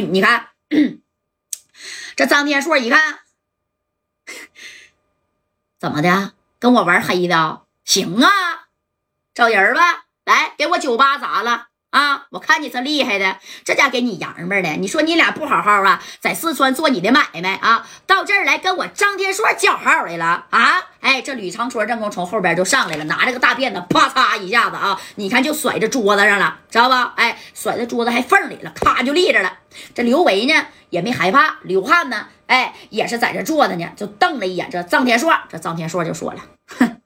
你看，这张天硕一看，怎么的？跟我玩黑的？行啊，找人吧，来给我酒吧砸了。啊！我看你这厉害的，这家给你洋们的。你说你俩不好好啊，在四川做你的买卖啊，到这儿来跟我张天硕叫号来了啊！哎，这吕长春正宫从后边就上来了，拿着个大辫子，啪嚓一下子啊，你看就甩在桌子上了，知道吧？哎，甩在桌子还缝里了，咔就立着了。这刘维呢也没害怕，刘汉呢，哎，也是在这坐着呢，就瞪了一眼这臧天硕。这臧天硕就说了：“哼，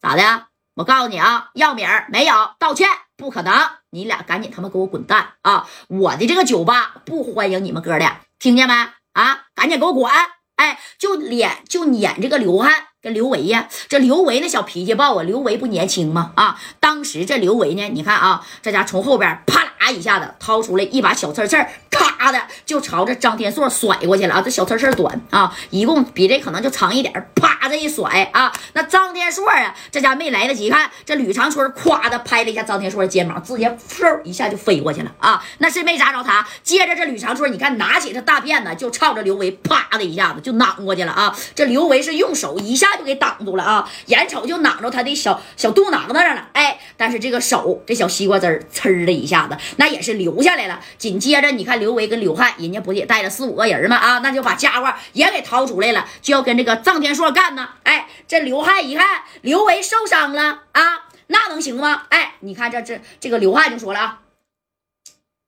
咋的？我告诉你啊，要米儿没有，道歉不可能。”你俩赶紧他妈给我滚蛋啊！我的这个酒吧不欢迎你们哥俩，听见没？啊，赶紧给我滚！哎，就脸就撵这个刘汉跟刘维呀，这刘维那小脾气暴啊，刘维不年轻吗？啊，当时这刘维呢，你看啊，这家从后边啪啦一下子掏出来一把小刺刺，咔的就朝着张天硕甩过去了啊！这小刺刺短啊，一共比这可能就长一点，啪这一甩啊，那张天硕啊，这家没来得及看，这吕长春咵的拍了一下张天硕的肩膀，直接嗖一下就飞过去了啊！那是没砸着他，接着这吕长春，你看拿起这大辫子就朝着刘维啪的一下子就攮过去了啊！这刘维是用手一下就给挡住了啊，眼瞅就攮着他的小小肚囊子上了，哎，但是这个手这小西瓜汁儿呲的一下子，那也是流下来了。紧接着你看刘维跟刘汉，人家不也带了四五个人吗？啊，那就把家伙也给掏出来了，就要跟这个臧天硕干呢。哎，这刘汉一看刘维受伤了啊，那能行吗？哎，你看这这这个刘汉就说了啊，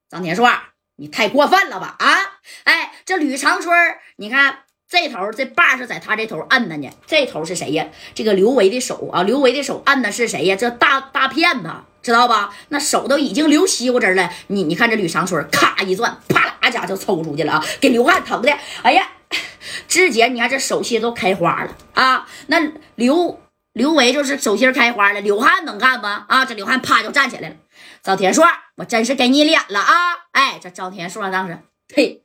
臧天硕，你太过分了吧？啊，哎，这吕长春，你看这头这把是在他这头摁的呢，这头是谁呀？这个刘维的手啊，刘维的手摁的是谁呀？这大大片子。知道吧？那手都已经流西瓜汁了。你你看这吕长春，咔一转，啪啦家就抽出去了啊！给刘汉疼的，哎呀，直接你看这手心都开花了啊！那刘刘维就是手心开花了，刘汉能干吗？啊！这刘汉啪就站起来了。张天硕，我真是给你脸了啊！哎，这张天硕当时，呸，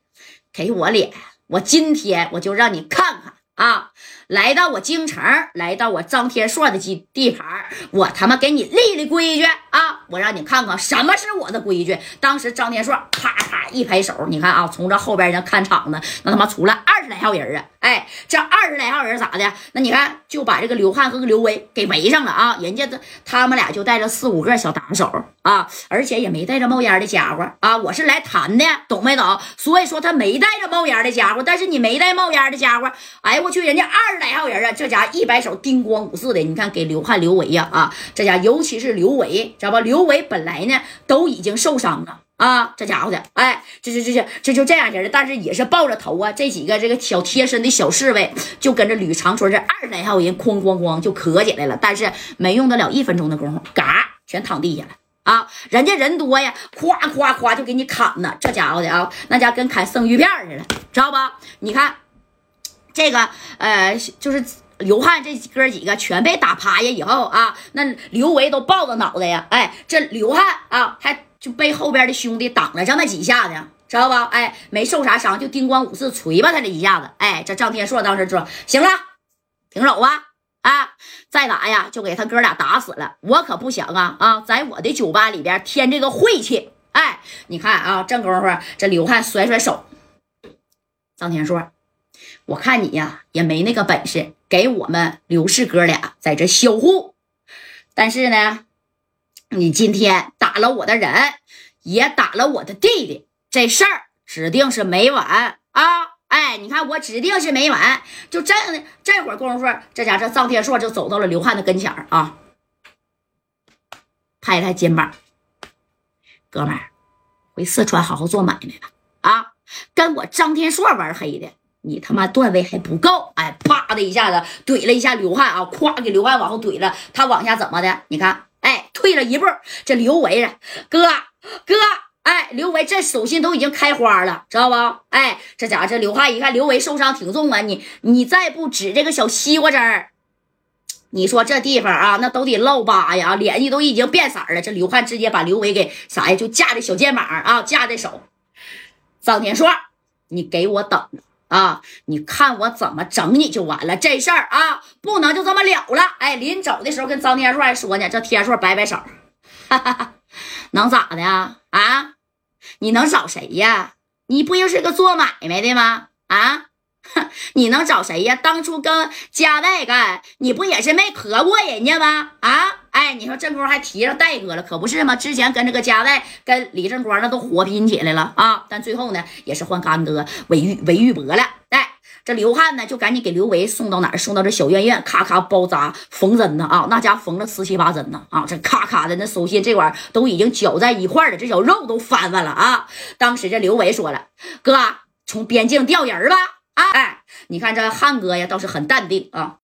给我脸，我今天我就让你看看啊！来到我京城，来到我张天硕的地盘，我他妈给你立立规矩啊！我让你看看什么是我的规矩。当时张天硕啪一拍手，你看啊，从这后边那看场子，那他妈出来二十来号人啊！哎，这二十来号人咋的？那你看就把这个刘汉和刘威给围上了啊！人家这他们俩就带着四五个小打手啊，而且也没带着冒烟的家伙啊！我是来谈的，懂没懂？所以说他没带着冒烟的家伙，但是你没带冒烟的家伙，哎我去，人家二十。来号人啊！这家一摆手，叮咣五四的，你看给刘汉、刘维呀啊！这家尤其是刘维，知道吧？刘维本来呢都已经受伤了啊，这家伙的，哎，这这这这这就这样式的，但是也是抱着头啊。这几个这个小贴身的小侍卫就跟着吕长春这二十来号人哐哐哐就磕起来了，但是没用得了一分钟的功夫，嘎全躺地下了啊！人家人多呀，夸夸夸就给你砍呢，这家伙的啊，那家跟砍生鱼片似的，知道吧？你看。这个呃，就是刘汉这哥几个全被打趴下以后啊，那刘维都抱着脑袋呀，哎，这刘汉啊，还就被后边的兄弟挡了这么几下子，知道吧？哎，没受啥伤，就叮咣五四锤吧他这一下子，哎，这张天硕当时说行了，停手吧，啊，再打呀就给他哥俩打死了，我可不想啊啊，在我的酒吧里边添这个晦气，哎，你看啊，正功夫这刘汉甩甩手，张天硕。我看你呀，也没那个本事给我们刘氏哥俩在这销户，但是呢，你今天打了我的人，也打了我的弟弟，这事儿指定是没完啊！哎，你看我指定是没完。就这这会儿功夫，这家这臧天硕就走到了刘汉的跟前啊，拍拍肩膀，哥们儿，回四川好好做买卖吧！啊，跟我张天硕玩黑的。你他妈段位还不够，哎，啪的一下子怼了一下刘汉啊，咵给刘汉往后怼了，他往下怎么的？你看，哎，退了一步，这刘维啊，哥哥，哎，刘维这手心都已经开花了，知道不？哎，这家伙这刘汉一看刘维受伤挺重啊，你你再不止这个小西瓜汁儿，你说这地方啊，那都得烙疤呀，脸也都已经变色了。这刘汉直接把刘维给啥呀？就架在小肩膀啊，架在手。张天硕，你给我等着。啊！你看我怎么整你就完了，这事儿啊，不能就这么了了。哎，临走的时候跟张天硕还说呢，这天硕摆摆手，哈哈，能咋的啊？啊，你能找谁呀？你不就是个做买卖的吗？啊，你能找谁呀？当初跟家代干，你不也是没磕过人家吗？啊，哎，你说这功夫还提上戴哥了，可不是吗？之前跟这个家代跟李正光那都火拼起来了啊，但最后呢，也是换干哥韦玉韦玉博了。哎，这刘汉呢，就赶紧给刘维送到哪儿？送到这小院院，咔咔包扎缝针呢啊，那家缝了十七八针呢啊，这咔咔的那手心这块都已经绞在一块了，这小肉都翻翻了啊。当时这刘维说了，哥。从边境调人吧，哎，你看这汉哥呀，倒是很淡定啊。